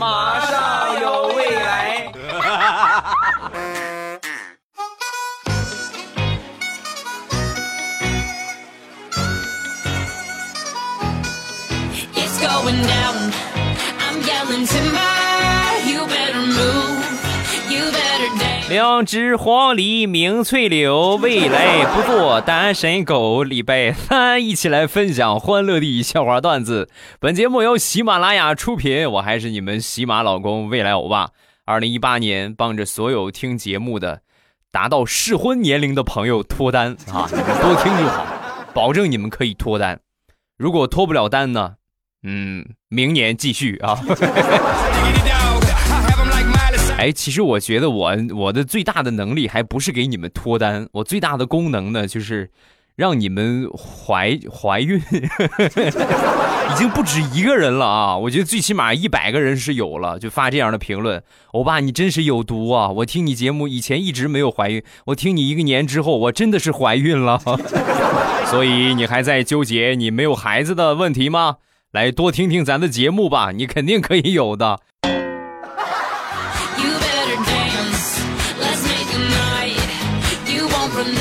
马上有未来。两只黄鹂鸣翠柳，未来不做单身狗。礼拜三一起来分享欢乐的笑话段子。本节目由喜马拉雅出品，我还是你们喜马老公未来欧巴。二零一八年，帮着所有听节目的达到适婚年龄的朋友脱单啊！你们多听就好，保证你们可以脱单。如果脱不了单呢？嗯，明年继续啊。哎，其实我觉得我我的最大的能力还不是给你们脱单，我最大的功能呢就是让你们怀怀孕，已经不止一个人了啊！我觉得最起码一百个人是有了，就发这样的评论。欧巴，你真是有毒啊！我听你节目以前一直没有怀孕，我听你一个年之后，我真的是怀孕了。所以你还在纠结你没有孩子的问题吗？来多听听咱的节目吧，你肯定可以有的。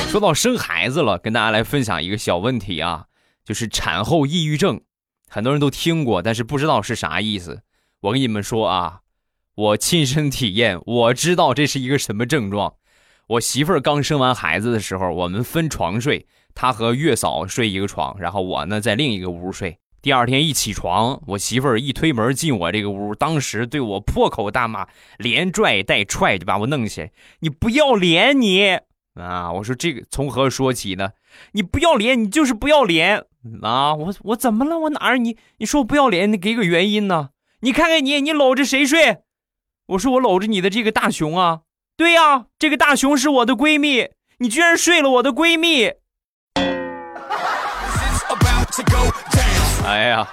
说到生孩子了，跟大家来分享一个小问题啊，就是产后抑郁症，很多人都听过，但是不知道是啥意思。我跟你们说啊，我亲身体验，我知道这是一个什么症状。我媳妇儿刚生完孩子的时候，我们分床睡，她和月嫂睡一个床，然后我呢在另一个屋睡。第二天一起床，我媳妇儿一推门进我这个屋，当时对我破口大骂，连拽带踹就把我弄起来，你不要脸你！啊！我说这个从何说起呢？你不要脸，你就是不要脸啊！我我怎么了？我哪儿？你你说我不要脸，你给个原因呢？你看看你，你搂着谁睡？我说我搂着你的这个大熊啊！对呀，这个大熊是我的闺蜜，你居然睡了我的闺蜜！哎呀，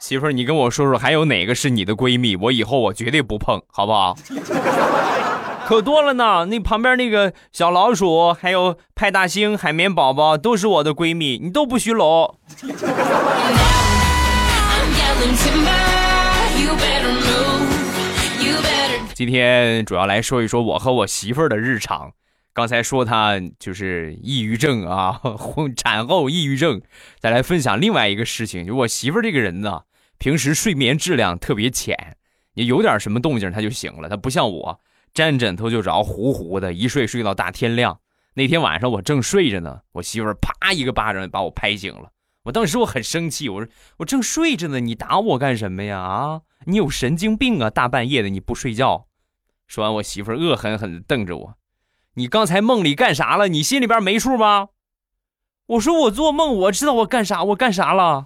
媳妇儿，你跟我说说，还有哪个是你的闺蜜？我以后我绝对不碰，好不好？可多了呢，那旁边那个小老鼠，还有派大星、海绵宝宝，都是我的闺蜜，你都不许搂。今天主要来说一说我和我媳妇儿的日常。刚才说她就是抑郁症啊，产后抑郁症。再来分享另外一个事情，就我媳妇儿这个人呢，平时睡眠质量特别浅，你有点什么动静她就醒了，她不像我。沾枕头就着，呼呼的一睡睡到大天亮。那天晚上我正睡着呢，我媳妇啪一个巴掌把我拍醒了。我当时我很生气，我说我正睡着呢，你打我干什么呀？啊，你有神经病啊！大半夜的你不睡觉。说完，我媳妇恶狠狠地瞪着我：“你刚才梦里干啥了？你心里边没数吗？”我说：“我做梦，我知道我干啥，我干啥了。”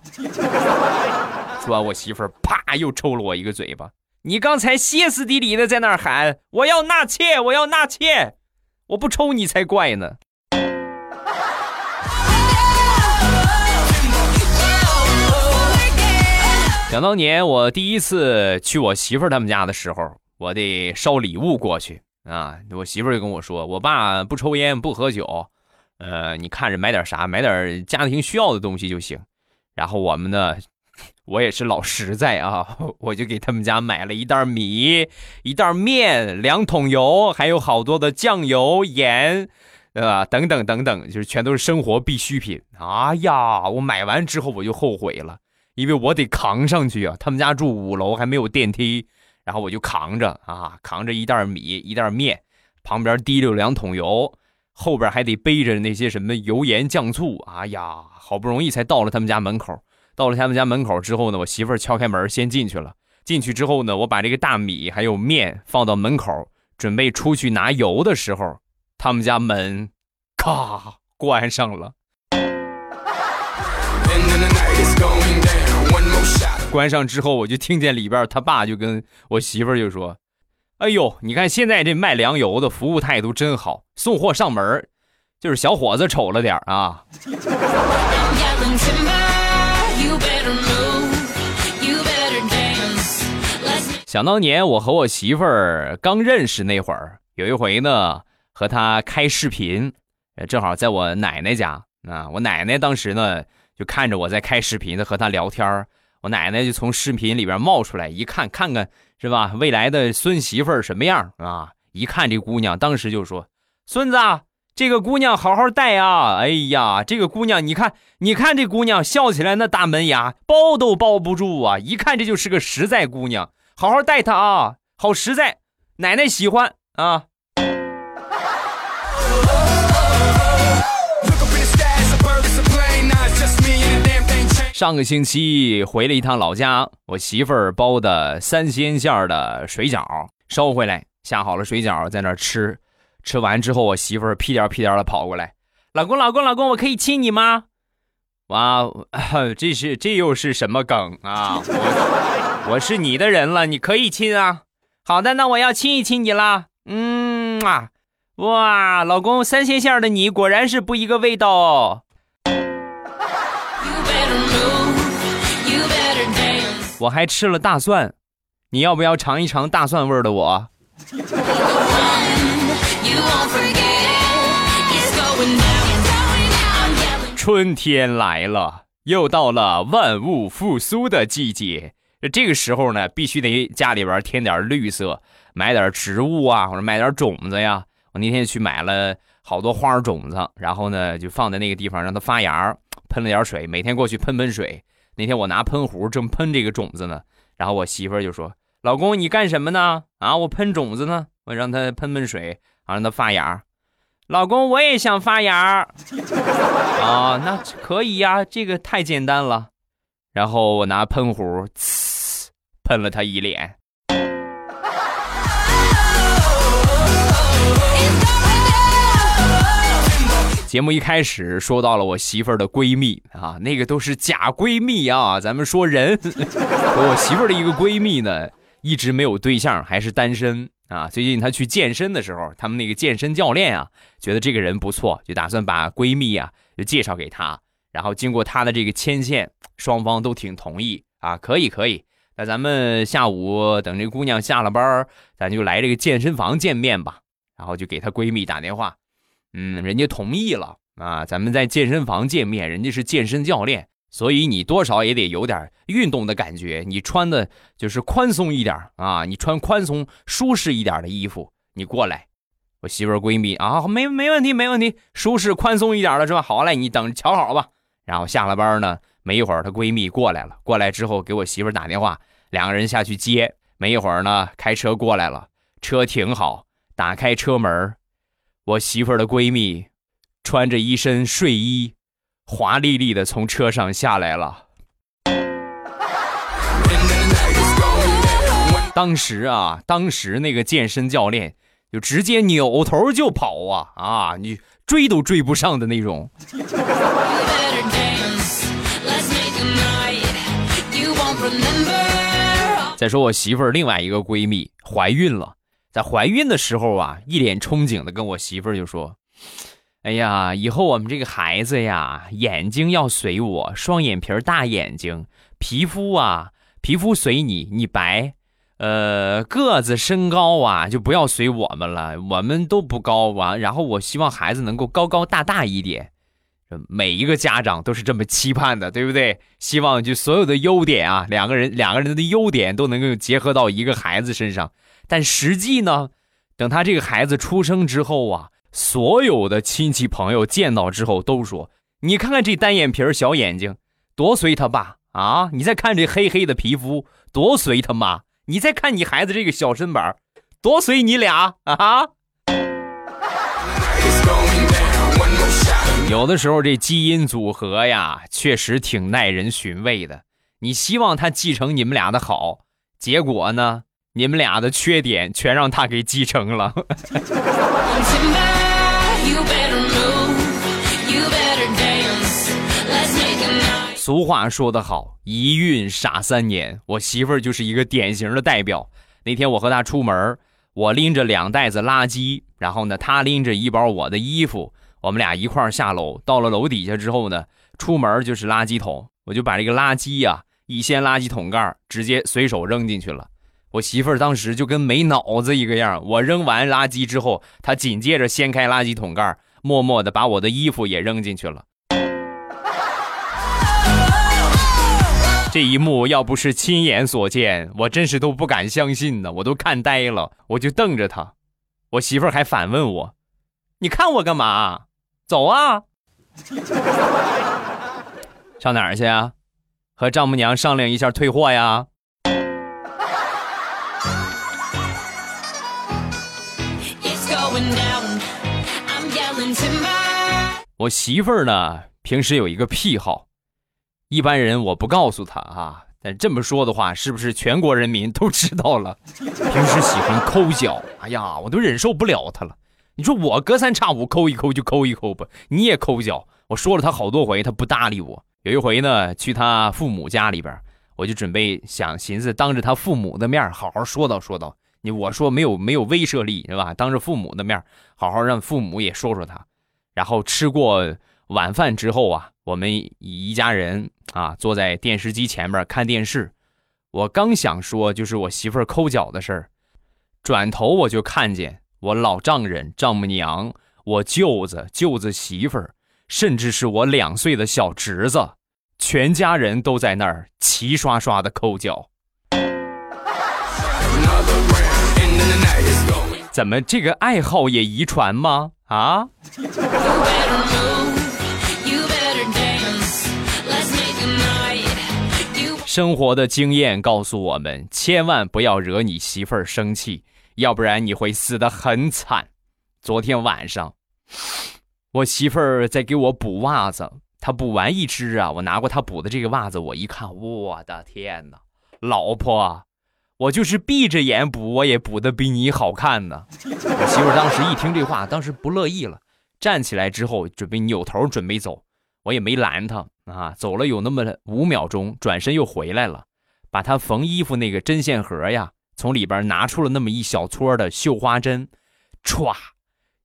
说完，我媳妇啪又抽了我一个嘴巴。你刚才歇斯底里的在那儿喊：“我要纳妾，我要纳妾！”我不抽你才怪呢。想当年我第一次去我媳妇儿他们家的时候，我得捎礼物过去啊。我媳妇儿就跟我说：“我爸不抽烟不喝酒，呃，你看着买点啥，买点家庭需要的东西就行。”然后我们呢。我也是老实在啊，我就给他们家买了一袋米、一袋面、两桶油，还有好多的酱油、盐，对吧？等等等等，就是全都是生活必需品。哎呀，我买完之后我就后悔了，因为我得扛上去啊。他们家住五楼，还没有电梯，然后我就扛着啊，扛着一袋米、一袋面，旁边提溜两桶油，后边还得背着那些什么油盐酱醋。哎呀，好不容易才到了他们家门口。到了他们家门口之后呢，我媳妇儿敲开门先进去了。进去之后呢，我把这个大米还有面放到门口，准备出去拿油的时候，他们家门咔关上了。关上之后，我就听见里边他爸就跟我媳妇就说：“哎呦，你看现在这卖粮油的服务态度真好，送货上门，就是小伙子丑了点啊。” 想当年，我和我媳妇儿刚认识那会儿，有一回呢，和她开视频，正好在我奶奶家啊。我奶奶当时呢，就看着我在开视频的和她聊天我奶奶就从视频里边冒出来，一看，看看是吧？未来的孙媳妇儿什么样啊？一看这姑娘，当时就说：“孙子，这个姑娘好好带啊！哎呀，这个姑娘，你看，你看这姑娘笑起来那大门牙，包都包不住啊！一看这就是个实在姑娘，好好带她啊，好实在，奶奶喜欢啊。”上个星期回了一趟老家，我媳妇儿包的三鲜馅的水饺收回来，下好了水饺在那吃。吃完之后，我媳妇儿屁颠屁颠的跑过来：“老公，老公，老公，我可以亲你吗？”哇，这是这又是什么梗啊？我 我是你的人了，你可以亲啊。好的，那我要亲一亲你了。嗯啊，哇，老公，三鲜馅的你果然是不一个味道哦。我还吃了大蒜，你要不要尝一尝大蒜味的我？春天来了，又到了万物复苏的季节。这个时候呢，必须得家里边添点绿色，买点植物啊，或者买点种子呀。我那天去买了好多花种子，然后呢，就放在那个地方让它发芽，喷了点水，每天过去喷喷水。那天我拿喷壶正喷这个种子呢，然后我媳妇儿就说：“老公，你干什么呢？啊，我喷种子呢，我让它喷喷水，啊，让它发芽。老公，我也想发芽啊，那可以呀，这个太简单了。然后我拿喷壶呲喷了他一脸。”节目一开始说到了我媳妇儿的闺蜜啊，那个都是假闺蜜啊。咱们说人，我媳妇儿的一个闺蜜呢，一直没有对象，还是单身啊。最近她去健身的时候，他们那个健身教练啊，觉得这个人不错，就打算把闺蜜啊就介绍给她。然后经过她的这个牵线，双方都挺同意啊，可以可以。咱们下午等这姑娘下了班，咱就来这个健身房见面吧。然后就给她闺蜜打电话。嗯，人家同意了啊，咱们在健身房见面，人家是健身教练，所以你多少也得有点运动的感觉。你穿的就是宽松一点啊，你穿宽松舒适一点的衣服，你过来。我媳妇闺蜜啊，没没问题，没问题，舒适宽松一点的是吧？好嘞，你等着瞧好吧。然后下了班呢，没一会儿她闺蜜过来了，过来之后给我媳妇打电话，两个人下去接。没一会儿呢，开车过来了，车停好，打开车门。我媳妇儿的闺蜜，穿着一身睡衣，华丽丽的从车上下来了。当时啊，当时那个健身教练就直接扭头就跑啊啊，你追都追不上的那种。再说我媳妇儿另外一个闺蜜怀孕了。在怀孕的时候啊，一脸憧憬的跟我媳妇儿就说：“哎呀，以后我们这个孩子呀，眼睛要随我，双眼皮儿大眼睛，皮肤啊，皮肤随你，你白，呃，个子身高啊，就不要随我们了，我们都不高啊。然后我希望孩子能够高高大大一点，每一个家长都是这么期盼的，对不对？希望就所有的优点啊，两个人两个人的优点都能够结合到一个孩子身上。”但实际呢，等他这个孩子出生之后啊，所有的亲戚朋友见到之后都说：“你看看这单眼皮小眼睛，多随他爸啊！你再看这黑黑的皮肤，多随他妈！你再看你孩子这个小身板，多随你俩啊！” 有的时候这基因组合呀，确实挺耐人寻味的。你希望他继承你们俩的好，结果呢？你们俩的缺点全让他给继承了。俗话说得好，一孕傻三年。我媳妇儿就是一个典型的代表。那天我和她出门，我拎着两袋子垃圾，然后呢，她拎着一包我的衣服，我们俩一块儿下楼。到了楼底下之后呢，出门就是垃圾桶，我就把这个垃圾呀一掀垃圾桶盖，直接随手扔进去了。我媳妇儿当时就跟没脑子一个样。我扔完垃圾之后，她紧接着掀开垃圾桶盖，默默的把我的衣服也扔进去了。这一幕要不是亲眼所见，我真是都不敢相信呢，我都看呆了，我就瞪着他。我媳妇儿还反问我：“你看我干嘛？走啊！上哪儿去啊？和丈母娘商量一下退货呀？”我媳妇儿呢，平时有一个癖好，一般人我不告诉她啊，但这么说的话，是不是全国人民都知道了？平时喜欢抠脚，哎呀，我都忍受不了她了。你说我隔三差五抠一抠就抠一抠吧，你也抠脚。我说了他好多回，他不搭理我。有一回呢，去他父母家里边，我就准备想寻思当着他父母的面好好说道说道。你我说没有没有威慑力是吧？当着父母的面好好让父母也说说他。然后吃过晚饭之后啊，我们一家人啊坐在电视机前面看电视。我刚想说就是我媳妇抠脚的事儿，转头我就看见我老丈人、丈母娘、我舅子、舅子媳妇儿，甚至是我两岁的小侄子，全家人都在那儿齐刷刷的抠脚。怎么这个爱好也遗传吗？啊！生活的经验告诉我们，千万不要惹你媳妇儿生气，要不然你会死得很惨。昨天晚上，我媳妇儿在给我补袜子，她补完一只啊，我拿过她补的这个袜子，我一看，我的天哪，老婆！我就是闭着眼补，我也补的比你好看呢。我媳妇儿当时一听这话，当时不乐意了，站起来之后准备扭头准备走，我也没拦她啊。走了有那么五秒钟，转身又回来了，把她缝衣服那个针线盒呀，从里边拿出了那么一小撮的绣花针，歘，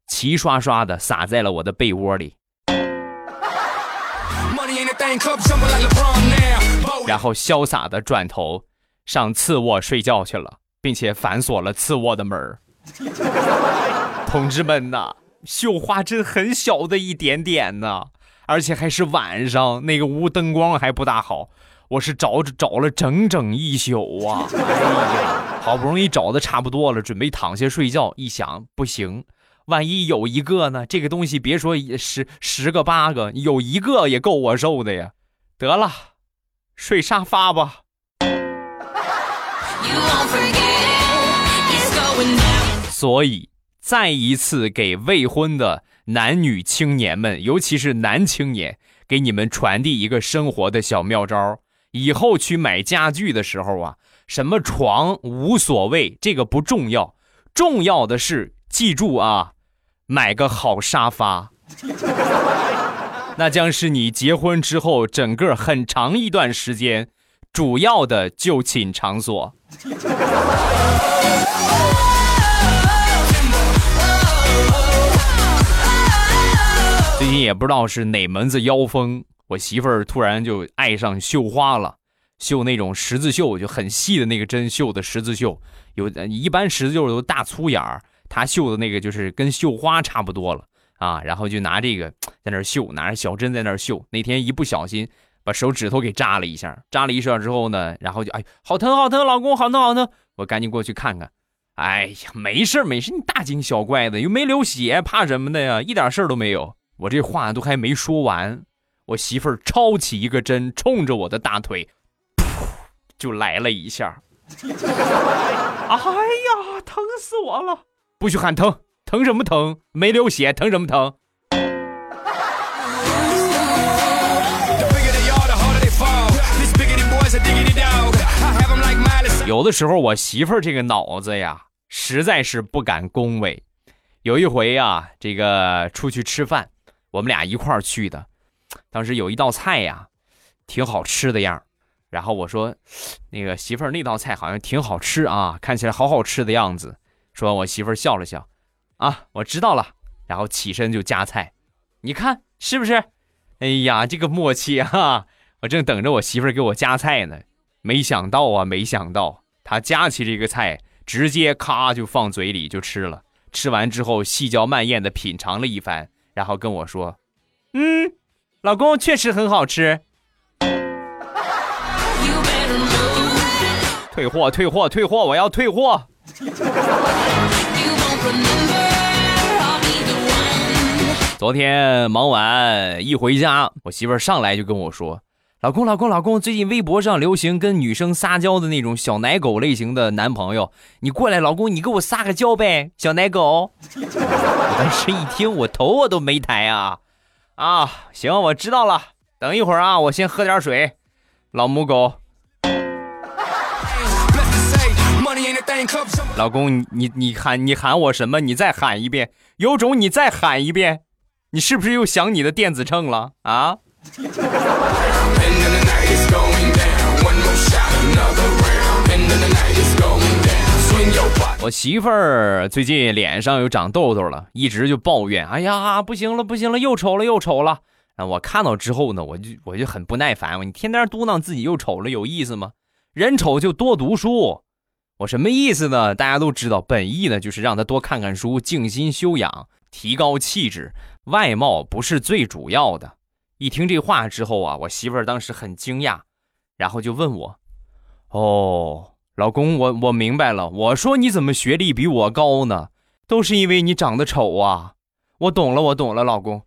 齐刷刷的撒在了我的被窝里，然后潇洒的转头。上次卧睡觉去了，并且反锁了次卧的门 同志们呐，绣花针很小的一点点呢，而且还是晚上，那个屋灯光还不大好，我是找找了整整一宿啊！哎呀，好不容易找的差不多了，准备躺下睡觉，一想不行，万一有一个呢？这个东西别说十十个八个，有一个也够我受的呀！得了，睡沙发吧。所以，再一次给未婚的男女青年们，尤其是男青年，给你们传递一个生活的小妙招：以后去买家具的时候啊，什么床无所谓，这个不重要，重要的是记住啊，买个好沙发，那将是你结婚之后整个很长一段时间主要的就寝场所。最近也不知道是哪门子妖风，我媳妇儿突然就爱上绣花了，绣那种十字绣，就很细的那个针绣的十字绣。有一般十字绣都大粗眼儿，她绣的那个就是跟绣花差不多了啊。然后就拿这个在那绣，拿着小针在那绣。那天一不小心把手指头给扎了一下，扎了一下之后呢，然后就哎，好疼好疼，老公好疼好疼，我赶紧过去看看。哎呀，没事没事，你大惊小怪的，又没流血，怕什么的呀？一点事儿都没有。我这话都还没说完，我媳妇儿抄起一个针，冲着我的大腿，就来了一下。哎呀，疼死我了！不许喊疼，疼什么疼？没流血，疼什么疼？有的时候，我媳妇儿这个脑子呀，实在是不敢恭维。有一回啊，这个出去吃饭。我们俩一块儿去的，当时有一道菜呀，挺好吃的样然后我说，那个媳妇儿那道菜好像挺好吃啊，看起来好好吃的样子。说我媳妇儿笑了笑，啊，我知道了。然后起身就夹菜，你看是不是？哎呀，这个默契啊！我正等着我媳妇儿给我夹菜呢，没想到啊，没想到她夹起这个菜，直接咔就放嘴里就吃了。吃完之后，细嚼慢咽的品尝了一番。然后跟我说：“嗯，老公确实很好吃。”退货，退货，退货！我要退货。昨天忙完一回家，我媳妇儿上来就跟我说：“老公，老公，老公，最近微博上流行跟女生撒娇的那种小奶狗类型的男朋友，你过来，老公，你给我撒个娇呗，小奶狗。”我当时一听，我头我都没抬啊！啊，行，我知道了。等一会儿啊，我先喝点水。老母狗，老公，你你喊你喊我什么？你再喊一遍，有种你再喊一遍。你是不是又想你的电子秤了啊？我媳妇儿最近脸上又长痘痘了，一直就抱怨：“哎呀，不行了，不行了，又丑了，又丑了。”啊，我看到之后呢，我就我就很不耐烦，你天天嘟囔自己又丑了，有意思吗？人丑就多读书，我什么意思呢？大家都知道，本意呢就是让他多看看书，静心修养，提高气质。外貌不是最主要的。一听这话之后啊，我媳妇儿当时很惊讶，然后就问我：“哦，老公，我我明白了。我说你怎么学历比我高呢？都是因为你长得丑啊。我懂了，我懂了，老公。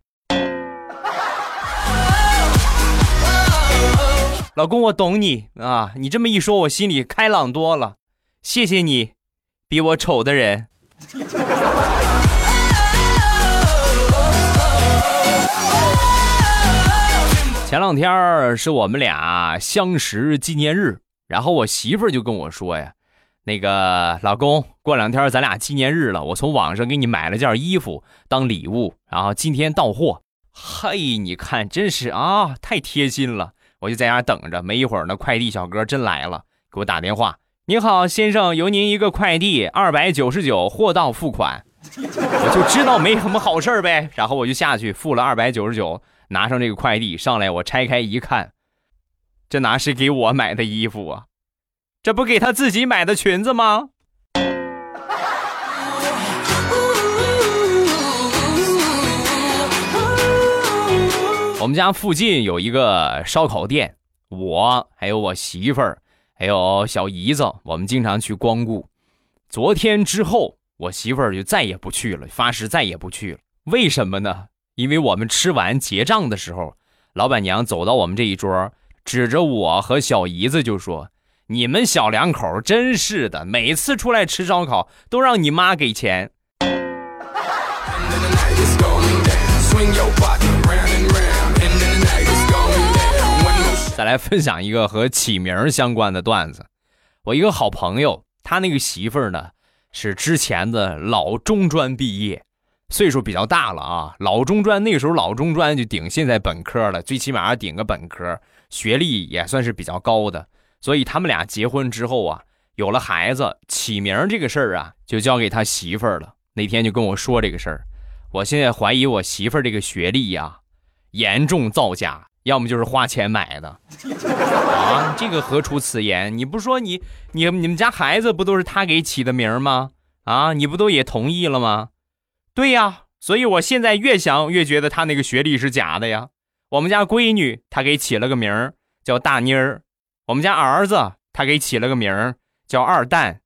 老公，我懂你啊。你这么一说，我心里开朗多了。谢谢你，比我丑的人。”前两天是我们俩相识纪念日，然后我媳妇儿就跟我说呀：“那个老公，过两天咱俩纪念日了，我从网上给你买了件衣服当礼物，然后今天到货。嘿，你看，真是啊，太贴心了。我就在家等着，没一会儿呢，快递小哥真来了，给我打电话：你好，先生，有您一个快递，二百九十九，货到付款。我就知道没什么好事呗，然后我就下去付了二百九十九。”拿上这个快递上来，我拆开一看，这哪是给我买的衣服啊？这不给他自己买的裙子吗？我们家附近有一个烧烤店，我还有我媳妇儿，还有小姨子，我们经常去光顾。昨天之后，我媳妇儿就再也不去了，发誓再也不去了。为什么呢？因为我们吃完结账的时候，老板娘走到我们这一桌，指着我和小姨子就说：“你们小两口真是的，每次出来吃烧烤都让你妈给钱。” 再来分享一个和起名相关的段子。我一个好朋友，他那个媳妇儿呢，是之前的老中专毕业。岁数比较大了啊，老中专那个时候老中专就顶现在本科了，最起码顶个本科，学历也算是比较高的。所以他们俩结婚之后啊，有了孩子，起名这个事儿啊，就交给他媳妇儿了。那天就跟我说这个事儿，我现在怀疑我媳妇儿这个学历呀，严重造假，要么就是花钱买的啊。这个何出此言？你不说你你你们家孩子不都是他给起的名吗？啊，你不都也同意了吗？对呀，所以我现在越想越觉得他那个学历是假的呀。我们家闺女他给起了个名叫大妮儿，我们家儿子他给起了个名叫二蛋。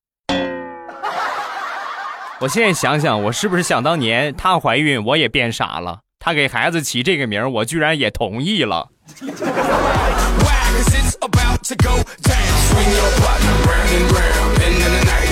我现在想想，我是不是想当年她怀孕我也变傻了？他给孩子起这个名，我居然也同意了。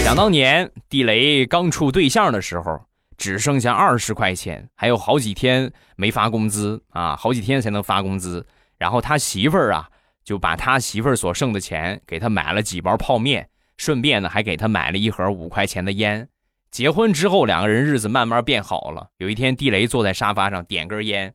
想当年地雷刚处对象的时候。只剩下二十块钱，还有好几天没发工资啊，好几天才能发工资。然后他媳妇儿啊，就把他媳妇儿所剩的钱给他买了几包泡面，顺便呢还给他买了一盒五块钱的烟。结婚之后，两个人日子慢慢变好了。有一天，地雷坐在沙发上点根烟，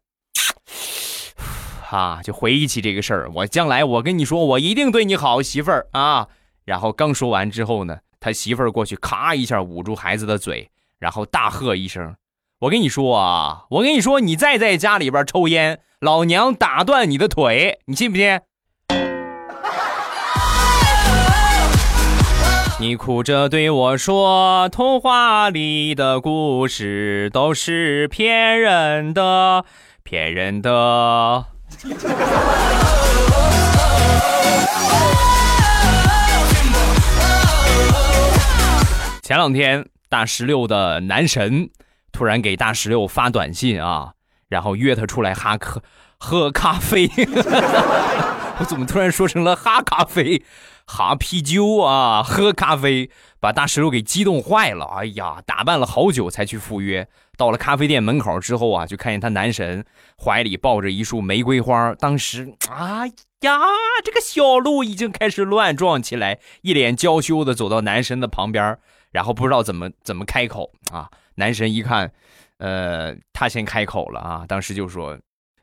啊，就回忆起这个事儿。我将来我跟你说，我一定对你好，媳妇儿啊。然后刚说完之后呢，他媳妇儿过去咔一下捂住孩子的嘴。然后大喝一声：“我跟你说啊，我跟你说，你再在家里边抽烟，老娘打断你的腿，你信不信？”你哭着对我说：“童话里的故事都是骗人的，骗人的。”前两天大石榴的男神突然给大石榴发短信啊，然后约他出来哈克喝咖啡。我怎么突然说成了哈咖啡？哈啤酒啊，喝咖啡，把大石榴给激动坏了。哎呀，打扮了好久才去赴约。到了咖啡店门口之后啊，就看见他男神怀里抱着一束玫瑰花。当时，哎呀，这个小鹿已经开始乱撞起来，一脸娇羞的走到男神的旁边，然后不知道怎么怎么开口啊。男神一看，呃，他先开口了啊，当时就说，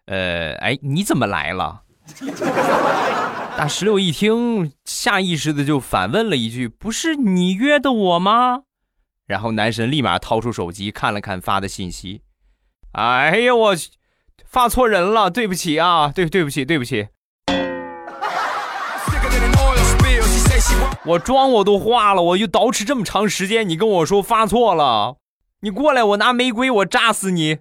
呃，哎，你怎么来了？大石榴一听，下意识的就反问了一句：“不是你约的我吗？”然后男神立马掏出手机看了看发的信息：“哎呀，我发错人了，对不起啊，对对不起对不起。”我妆我都化了，我就捯饬这么长时间，你跟我说发错了，你过来，我拿玫瑰，我扎死你！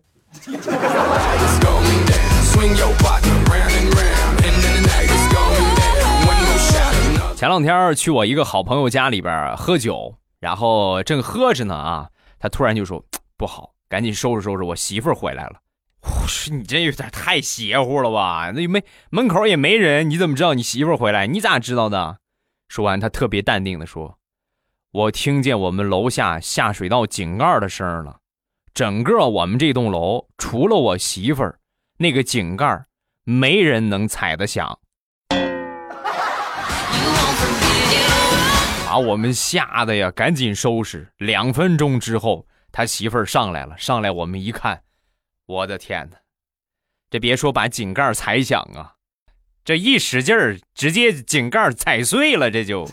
前两天去我一个好朋友家里边喝酒，然后正喝着呢啊，他突然就说不好，赶紧收拾收拾，我媳妇儿回来了。我说你这有点太邪乎了吧？那没门口也没人，你怎么知道你媳妇儿回来？你咋知道的？说完，他特别淡定的说：“我听见我们楼下下水道井盖的声了，整个我们这栋楼除了我媳妇儿，那个井盖没人能踩得响。”把我们吓得呀，赶紧收拾。两分钟之后，他媳妇儿上来了。上来我们一看，我的天哪！这别说把井盖踩响啊，这一使劲儿，直接井盖踩碎了。这就。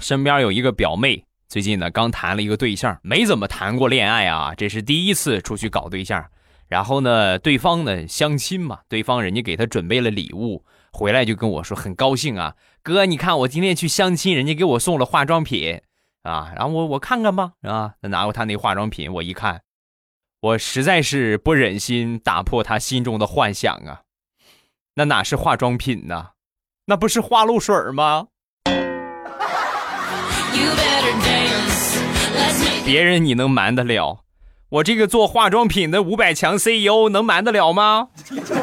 身边有一个表妹，最近呢刚谈了一个对象，没怎么谈过恋爱啊，这是第一次出去搞对象。然后呢，对方呢相亲嘛，对方人家给他准备了礼物。回来就跟我说很高兴啊，哥，你看我今天去相亲，人家给我送了化妆品啊，然后我我看看吧，啊，他拿过他那化妆品，我一看，我实在是不忍心打破他心中的幻想啊，那哪是化妆品呢？那不是花露水吗？别人你能瞒得了，我这个做化妆品的五百强 CEO 能瞒得了吗？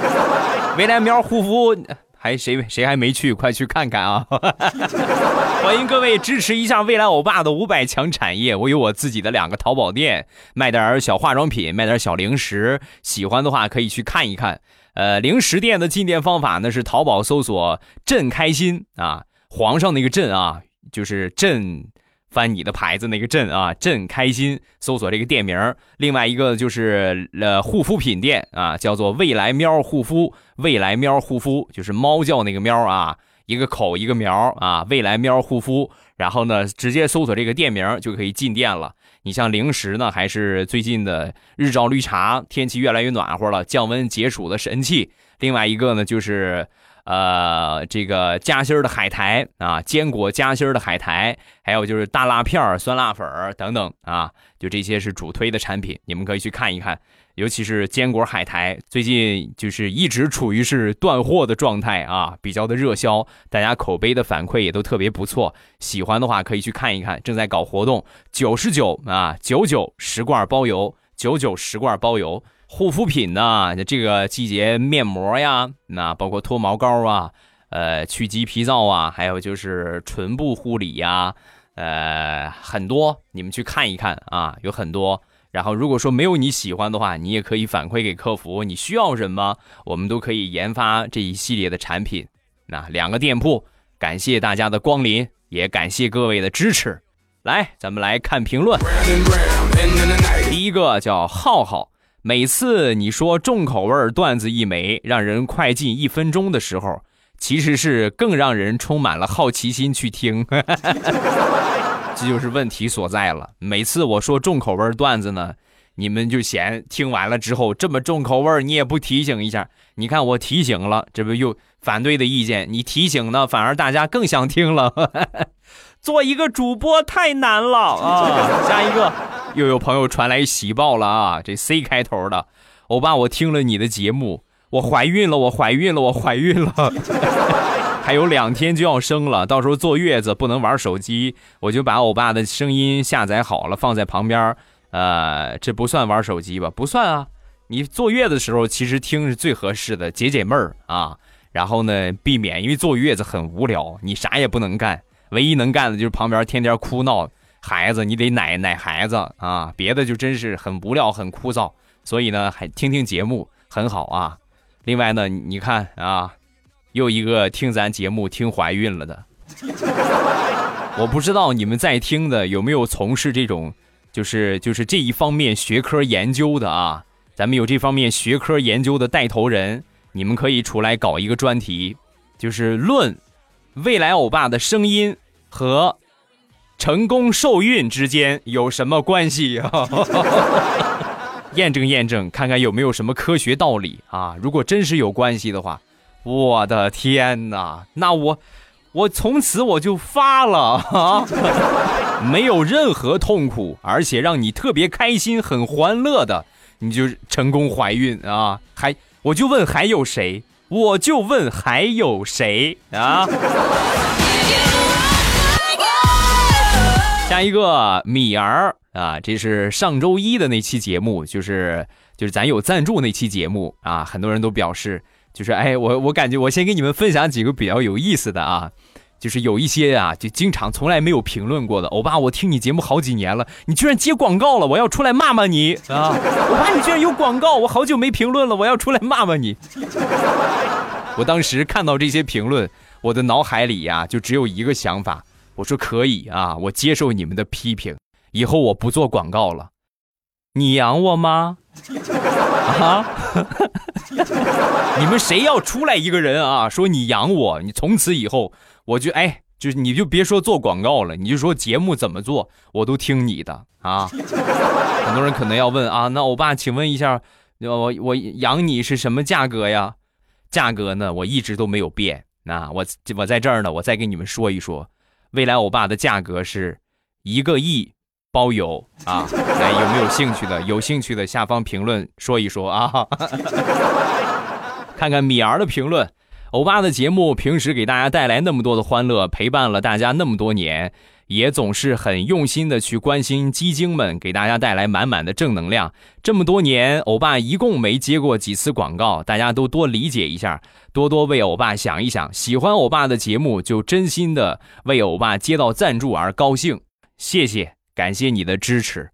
未来喵护肤。还谁谁还没去？快去看看啊！欢迎各位支持一下未来欧巴的五百强产业。我有我自己的两个淘宝店，卖点小化妆品，卖点小零食。喜欢的话可以去看一看。呃，零食店的进店方法呢是淘宝搜索“朕开心”啊，皇上那个“朕”啊，就是“朕”。翻你的牌子那个朕啊，朕开心，搜索这个店名。另外一个就是呃护肤品店啊，叫做未来喵护肤，未来喵护肤就是猫叫那个喵啊，一个口一个苗啊，未来喵护肤。然后呢，直接搜索这个店名就可以进店了。你像零食呢，还是最近的日照绿茶，天气越来越暖和了，降温解暑的神器。另外一个呢，就是。呃，这个夹心的海苔啊，坚果夹心的海苔，还有就是大辣片酸辣粉等等啊，就这些是主推的产品，你们可以去看一看。尤其是坚果海苔，最近就是一直处于是断货的状态啊，比较的热销，大家口碑的反馈也都特别不错。喜欢的话可以去看一看，正在搞活动，九十九啊，九九十罐包邮，九九十罐包邮。护肤品呢？这个季节面膜呀，那包括脱毛膏啊，呃，去鸡皮皂啊，还有就是唇部护理呀，呃，很多，你们去看一看啊，有很多。然后如果说没有你喜欢的话，你也可以反馈给客服，你需要什么，我们都可以研发这一系列的产品。那两个店铺，感谢大家的光临，也感谢各位的支持。来，咱们来看评论。第一个叫浩浩。每次你说重口味段子一枚，让人快进一分钟的时候，其实是更让人充满了好奇心去听。这就是问题所在了。每次我说重口味段子呢，你们就嫌听完了之后这么重口味，你也不提醒一下。你看我提醒了，这不又反对的意见？你提醒呢，反而大家更想听了。做一个主播太难了啊！下一个。又有朋友传来喜报了啊！这 C 开头的，欧巴，我听了你的节目，我怀孕了，我怀孕了，我怀孕了。还有两天就要生了，到时候坐月子不能玩手机，我就把欧巴的声音下载好了，放在旁边。呃，这不算玩手机吧？不算啊。你坐月子的时候，其实听是最合适的，解解闷儿啊。然后呢，避免因为坐月子很无聊，你啥也不能干，唯一能干的就是旁边天天哭闹孩子，你得奶奶孩子啊。别的就真是很无聊、很枯燥。所以呢，还听听节目很好啊。另外呢，你看啊，又一个听咱节目听怀孕了的。我不知道你们在听的有没有从事这种，就是就是这一方面学科研究的啊。咱们有这方面学科研究的带头人，你们可以出来搞一个专题，就是论未来欧巴的声音和成功受孕之间有什么关系啊？验证验证，看看有没有什么科学道理啊？如果真是有关系的话，我的天哪，那我我从此我就发了啊！没有任何痛苦，而且让你特别开心、很欢乐的。你就成功怀孕啊？还我就问还有谁？我就问还有谁啊？下一个米儿啊，这是上周一的那期节目，就是就是咱有赞助那期节目啊，很多人都表示就是哎，我我感觉我先给你们分享几个比较有意思的啊。就是有一些啊，就经常从来没有评论过的。欧巴，我听你节目好几年了，你居然接广告了，我要出来骂骂你啊！欧巴，你居然有广告，我好久没评论了，我要出来骂骂你。我当时看到这些评论，我的脑海里呀，就只有一个想法，我说可以啊，我接受你们的批评，以后我不做广告了。你养我吗？啊！你们谁要出来一个人啊，说你养我，你从此以后。我就哎，就是你就别说做广告了，你就说节目怎么做，我都听你的啊。很多人可能要问啊，那欧巴，请问一下，我我养你是什么价格呀？价格呢，我一直都没有变。那我我在这儿呢，我再给你们说一说，未来欧巴的价格是一个亿包邮啊。来，有没有兴趣的？有兴趣的下方评论说一说啊。看看米儿的评论。欧巴的节目平时给大家带来那么多的欢乐，陪伴了大家那么多年，也总是很用心的去关心鸡精们，给大家带来满满的正能量。这么多年，欧巴一共没接过几次广告，大家都多理解一下，多多为欧巴想一想。喜欢欧巴的节目，就真心的为欧巴接到赞助而高兴。谢谢，感谢你的支持。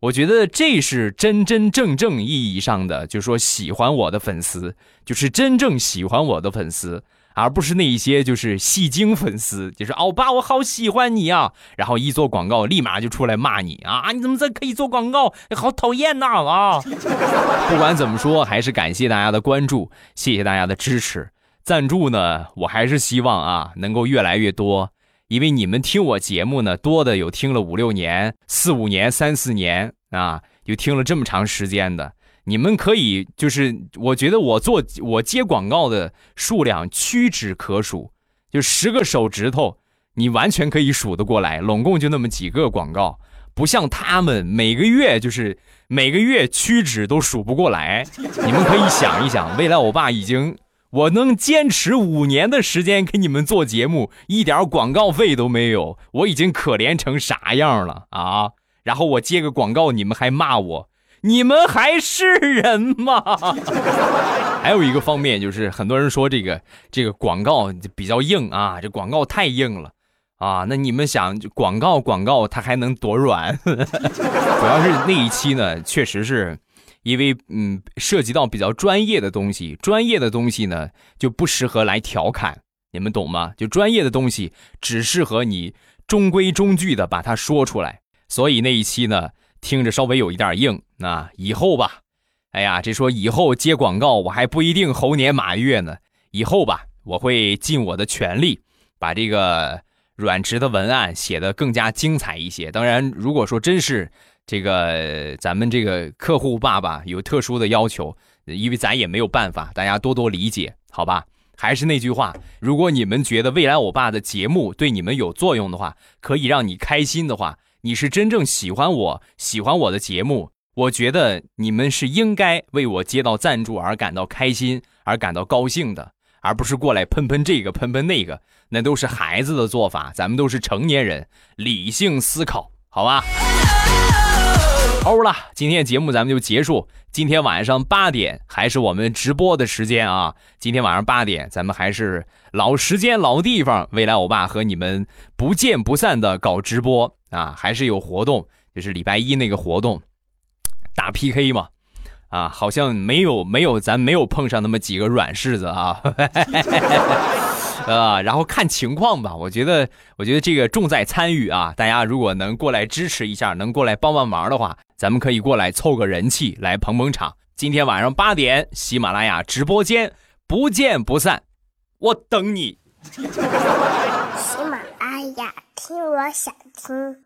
我觉得这是真真正正意义上的，就是说喜欢我的粉丝，就是真正喜欢我的粉丝，而不是那一些就是戏精粉丝，就是欧巴我好喜欢你啊，然后一做广告立马就出来骂你啊，你怎么这可以做广告？好讨厌呐啊！不管怎么说，还是感谢大家的关注，谢谢大家的支持，赞助呢，我还是希望啊能够越来越多。因为你们听我节目呢，多的有听了五六年、四五年、三四年啊，有听了这么长时间的。你们可以就是，我觉得我做我接广告的数量屈指可数，就十个手指头，你完全可以数得过来。拢共就那么几个广告，不像他们每个月就是每个月屈指都数不过来。你们可以想一想，未来我爸已经。我能坚持五年的时间给你们做节目，一点广告费都没有，我已经可怜成啥样了啊！然后我接个广告，你们还骂我，你们还是人吗？还有一个方面就是，很多人说这个这个广告比较硬啊，这广告太硬了啊。那你们想，广告广告它还能多软？主要是那一期呢，确实是。因为嗯，涉及到比较专业的东西，专业的东西呢就不适合来调侃，你们懂吗？就专业的东西只适合你中规中矩的把它说出来。所以那一期呢，听着稍微有一点硬。那以后吧，哎呀，这说以后接广告我还不一定猴年马月呢。以后吧，我会尽我的全力把这个软直的文案写得更加精彩一些。当然，如果说真是。这个咱们这个客户爸爸有特殊的要求，因为咱也没有办法，大家多多理解，好吧？还是那句话，如果你们觉得未来欧巴的节目对你们有作用的话，可以让你开心的话，你是真正喜欢我喜欢我的节目，我觉得你们是应该为我接到赞助而感到开心而感到高兴的，而不是过来喷喷这个喷喷那个，那都是孩子的做法。咱们都是成年人，理性思考，好吧？欧了，今天节目咱们就结束。今天晚上八点还是我们直播的时间啊！今天晚上八点，咱们还是老时间老地方，未来欧巴和你们不见不散的搞直播啊！还是有活动，就是礼拜一那个活动，打 PK 嘛。啊，好像没有没有，咱没有碰上那么几个软柿子啊，呃，然后看情况吧。我觉得，我觉得这个重在参与啊。大家如果能过来支持一下，能过来帮帮忙的话，咱们可以过来凑个人气，来捧捧场。今天晚上八点，喜马拉雅直播间不见不散，我等你。喜马拉雅，听我想听。